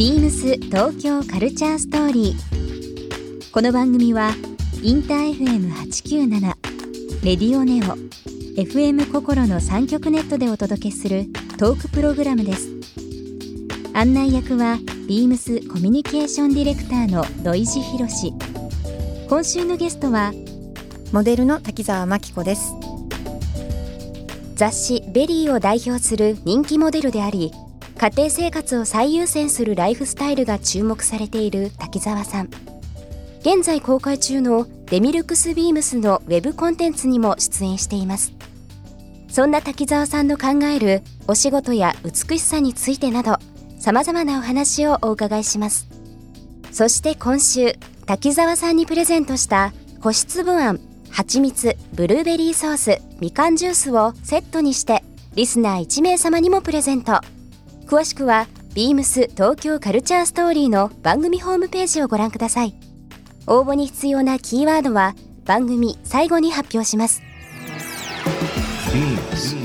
ビームス東京カルチャーストーリー。この番組はインター FM897 レディオネオ FM 心の三極ネットでお届けするトークプログラムです。案内役はビームスコミュニケーションディレクターの土井地博。今週のゲストはモデルの滝沢眞規子です雑誌 VERY を代表する人気モデルであり家庭生活を最優先するライフスタイルが注目されている滝沢さん。現在公開中のデミルクスビームスのウェブコンテンツにも出演しています。そんな滝沢さんの考えるお仕事や美しさについてなど様々なお話をお伺いします。そして今週滝沢さんにプレゼントした個室部案蜂蜜ブルーベリーソースみかんジュースをセットにしてリスナー1名様にもプレゼント。詳しくはビームス東京カルチャーストーリーの番組ホームページをご覧ください応募に必要なキーワードは番組最後に発表します Beams.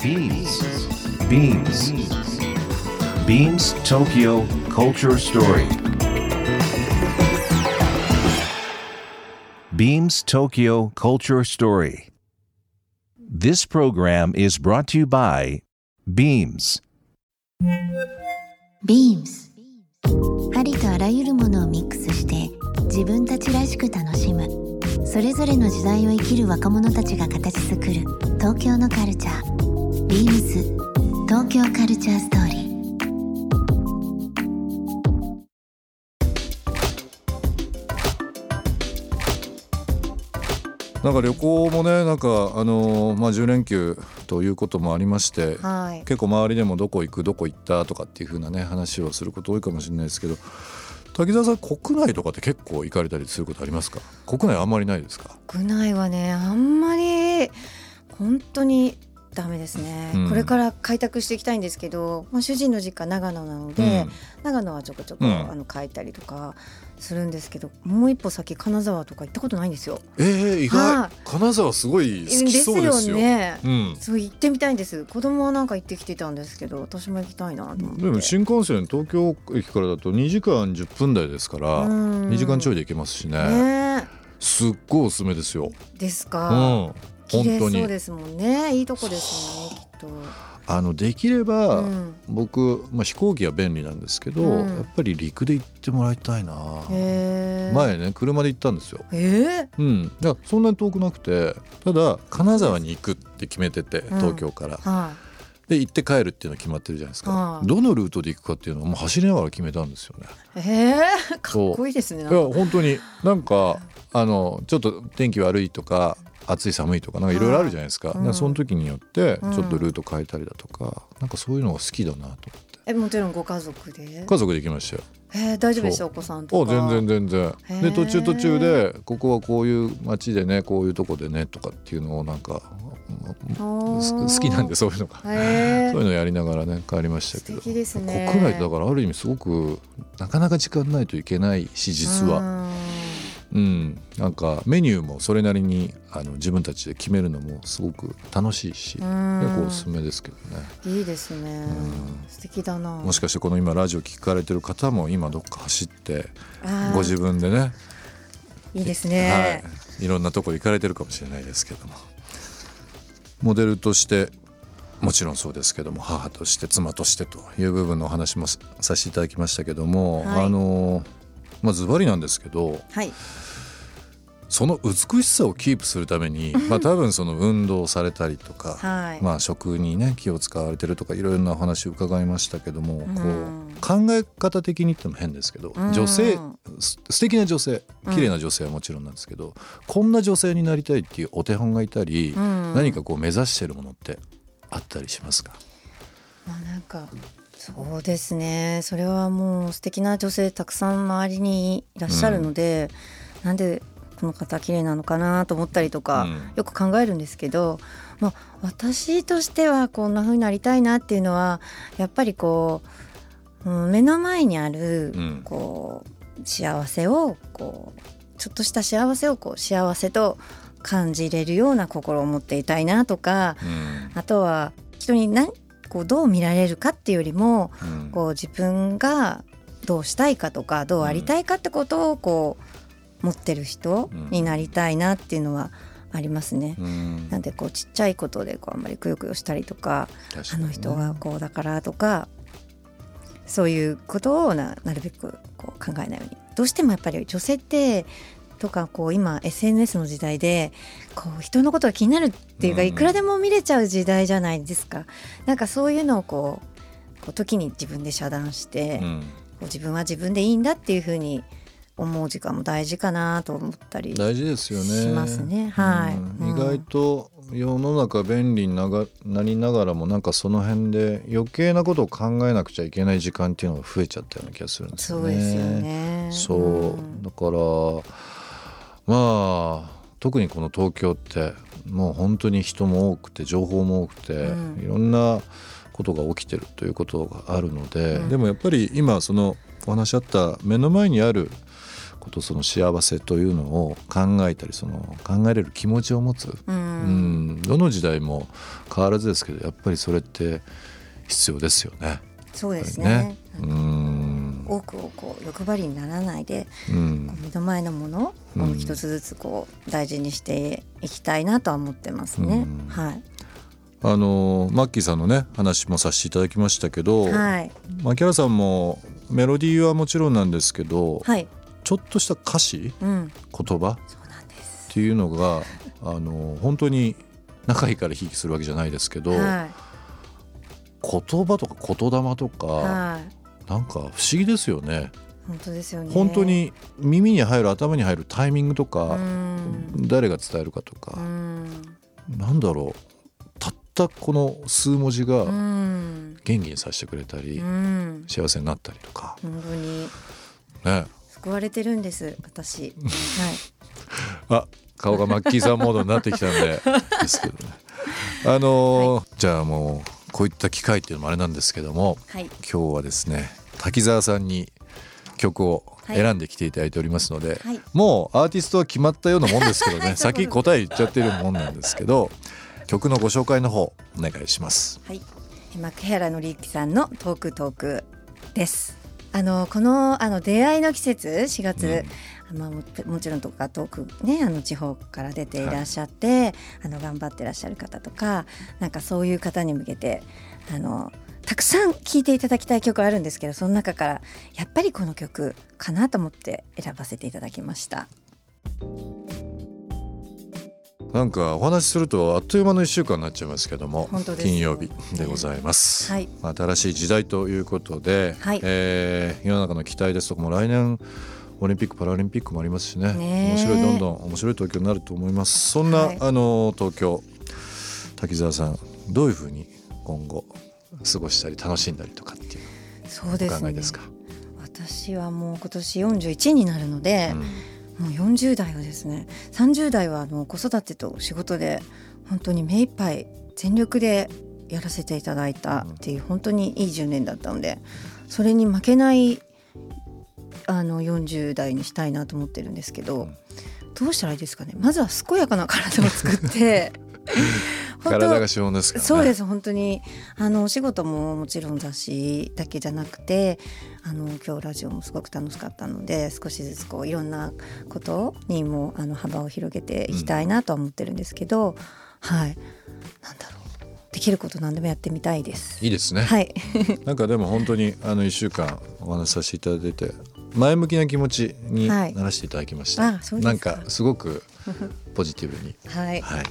Beams. Beams. Beams Tokyo Culture Story. Beams Tokyo Culture Story. This program is brought to you by Beams. ビームスありとあらゆるものをミックスして自分たちらしく楽しむ。それぞれの時代を生きる若者たちが形作る東京のカルチャー。ビームス東京カルチャーストーリー。なんか旅行もねなんかあのーまあ10連休ということもありまして、はい。結構周りでもどこ行くどこ行ったとかっていう風なね話をすること多いかもしれないですけど滝沢さん国内とかって結構行かれたりすることありますか？国内あんまりないですか？国内はねあんまり本当にダメですね、うん。これから開拓していきたいんですけど、まあ、主人の実家長野なので、長野はちょこちょこ、うん。あの帰ったりとかするんですけどもう一歩先金沢とか行ったことないんですよ。えー、意は外金沢すごい好きそうですよ。ね。うん。そう行ってみたいんです。子供はなんか行ってきてたんですけど私も行きたいなと思って。でも新幹線東京駅からだと2時間10分台ですからうん。2時間ちょいで行けますしね。ね。すっごいおすすめですよ。ですうか、ん綺麗そう本当にですもんね。いいとこですよねきっと。あのできれば、うん。僕、まあ、飛行機は便利なんですけど、うん。やっぱり陸で行ってもらいたいな。前ね車で行ったんですよ。えうん、いやそんなに遠くなくてただ金沢に行くって決めててうん。東京から、ー、はで行って帰るっていうの決まってるじゃないですか、はい。どのルートで行くかっていうのをもう走りながら決めたんですよね。い、えー、かっこいいですねいや本当になんかあのちょっと天気悪いとか暑い寒いとかなんかいろいろあるじゃないですか,、その時によってうん。ちょっとルート変えたりだとか、なんかそういうのが好きだなと思ってえもちろんご家族で？家族で行きましたよ。えー、大丈夫でしたお子さんとおか全然全然。で途中途中でここはこういう街でねこういうとこでねとかっていうのをなんか好きなんでそういうのが。そういうのやりながらね帰りましたけど。素敵ですね。国内だからある意味すごくなかなか時間ないといけないし実は。はうん。なんかメニューもそれなりにあの自分たちで決めるのもすごく楽しいし結構おすすめですけどね。いいですね。うん。素敵だな。もしかしてこの今ラジオ聞かれてる方も今どっか走ってご自分でねいいですね、はい、いろんなとこ行かれてるかもしれないですけども。モデルとしてもちろんそうですけども母として妻としてという部分のお話もささせていただきましたけども、はい。あのまあズバリなんですけどはい。その美しさをキープするために、まあ、多分その運動されたりとか、はい。まあ、食にね気を使われてるとかいろいろなお話を伺いましたけども、うん。こう考え方的に言っても変ですけど、うん。女性す素敵な女性綺麗な女性はもちろんなんですけど、こんな女性になりたいっていうお手本がいたり、うん。何かこう目指してるものってあったりしますか、まあなんかそうですね。それはもう素敵な女性たくさん周りにいらっしゃるので、なんでこの方綺麗なのかなと思ったりとか、うん。よく考えるんですけど、まあ、私としてはこんな風になりたいなっていうのはやっぱりこう、うん、目の前にあるうん。こう幸せをこうちょっとした幸せをこう幸せと感じれるような心を持っていたいなとかうん。あとは人に何こうどう見られるかっていうよりもうん。こう自分がどうしたいかとかどうありたいかってことをこう持ってる人になりたいなっていうのはありますね。うん。なんでこうちっちゃいことでこうあんまりくよくよしたりとかね。の人がこうだからとかそういうことをななるべくこう考えないように。どうしてもやっぱり女性ってとかこう今 SNS の時代でこう人のことが気になるっていうかうん。いくらでも見れちゃう時代じゃないですか。なんかそういうのをこうこう時に自分で遮断して、こうん。う自分は自分でいいんだっていうふうに思う時間も大事かなと思ったり大事ですよね。しますね。はい。うん。うん。意外と世の中便利にながなりながらもなんかその辺で余計なことを考えなくちゃいけない時間っていうのが増えちゃったような気がするんですよね。そうですよね。そう、んだからまあ特にこの東京ってもう本当に人も多くて情報も多くて、うん。いろんなことが起きてるということがあるので、うん。でもやっぱり今そのお話あった目の前にあることその幸せというのを考えたりその考えれる気持ちを持つ、ううん。ん、どの時代も変わらずですけどやっぱりそれって必要ですよね。そうですね。り。うん多くをこう欲張りにならないで、うん目の前のものをうん一つずつこう大事にしていきたいなとは思ってますね。うんはい。あのマッキーさんのね話もさせていただきましたけど、はい。牧原さんもメロディーはもちろんなんですけど、はい。ちょっとした歌詞うん。言葉？そうなんです。っていうのがあの本当に仲いいからひいきするわけじゃないですけど、は言葉とか言霊とい。か、はい。なんか不思議ですよね本当ですよね。本当に耳に入る頭に入るタイミングとうか、ん。誰が伝えるかとかう、ん。なんだろうたったこの数文字うがん。元気にさせてくれたり、うん。幸せになったりとか本当にね救われてるんです。私。はい。あ顔がマッキーさんモードになってきたんでですけどねあのー じゃあもうこういった機会っていうのもあれなんですけどもはい。今日はですね滝沢さんに曲を選んできていただいておりますので、はいもうアーティストは決まったようなもんですけどね 先答え言っちゃってるもんなんですけど曲のご紹介の方お願いします。はい、牧原紀之さんのトークトークです。あのこのあの出会いの季節4月、まあ、ももちろんとか遠くねあの地方から出ていらっしゃって、あの頑張ってらっしゃる方とかなんかそういう方に向けてあのたくさん聴いていただきたい曲あるんですけどその中からやっぱりこの曲かなと思って選ばせていただきました。なんかお話しするとあっという間の1週間になっちゃいますけども金曜日でございます、はい。まあ新しい時代ということで、はい。えー世の中の期待ですとかも来年オリンピック・パラリンピックもありますしね。面白いどんどん面白い東京になると思います。そんな、はい。あの東京滝沢さんどういうふうに今後過ごしたり楽しんだりとかっていうそうですね。お考えですか、私はもう今年41になるので、うん。もう40代はですね30代はあの子育てと仕事で本当に目いっぱい全力でやらせていただいたっていう本当にいい10年だったのでそれに負けないあの40代にしたいなと思ってるんですけどどうしたらいいですかね？まずは健やかな体を作って 体が資本ですからね。そうです本当に。あのお仕事ももちろん雑誌だけじゃなくてあの今日ラジオもすごく楽しかったので少しずつこういろんなことにもあの幅を広げていきたいなとは思ってるんですけど、はい。なんだろう。できること何でもやってみたいです。いいですね、はい、なんかでも本当にあの1週間お話しさせていただいて前向きな気持ちになはい。らせていただきました、あそうですか。なんかすごく ポジティブに、はい、あはい、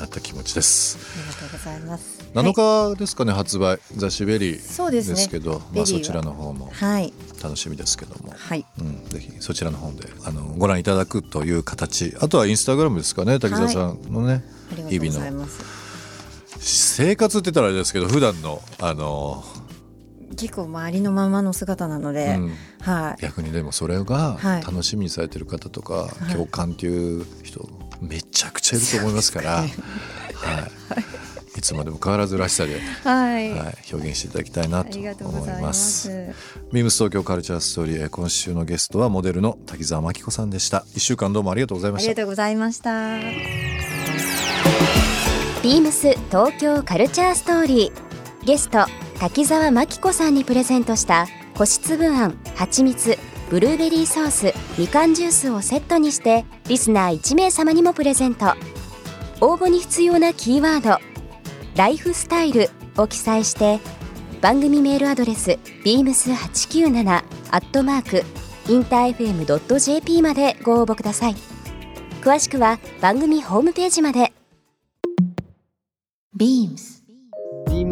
なった気持ちです。りがとうございます。7日ですかね、発売。雑誌 VERY そうですね。けど、ベリーは。まあ、そちらの方もはい、楽しみですけども、はい、うん、ぜひそちらの方であのご覧いただくという形。あとはインスタグラムですかね滝沢さんのね、ありがとうございます。生活って言ったらあれですけど普段のあの、結構周りのままの姿なので、うん。はい、逆にでもそれがはい。楽しみにされてる方とか、い。共感っていう人めちゃくちゃいると思いますから、はい、い。つまでも変わらずらしさで、はい、はい、表現していただきたいなあとりがとうご思いまざいます。す。ビームス東京カルチャーストーリー今週のゲストはモデルの滝沢真紀子さんでした。一週間どうもありがとうございました。ありがとうございました。ビームス東京カルチャーストーリー。ゲスト滝沢真紀子さんにプレゼントした個室部あん蜂蜜ブルーベリーソースみかんジュースをセットにしてリスナー1名様にもプレゼント。応募に必要なキーワード「ライフスタイル」を記載して番組メールアドレス beams897 アットマークインター FM.jp までご応募ください。詳しくは番組ホームページまで。beams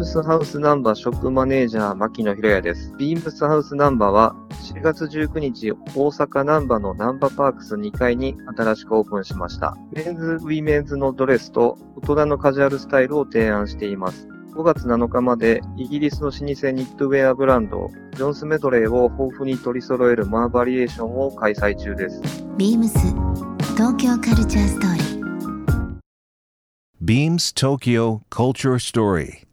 ムスハウスナンバーショップマネージャー牧野博也です。ビームスハウスナンバーは4月19日大阪ナンバーのナンバーパークス2階に新しくオープンしました。メンズ、ウィメンズのドレスと大人のカジュアルスタイルを提案しています。5月7日までイギリスの老舗ニットウェアブランドジョンスメドレーを豊富に取り揃える more variation を開催中です。ビームス東京カルチャーストーリー Beams Tokyo Culture Story.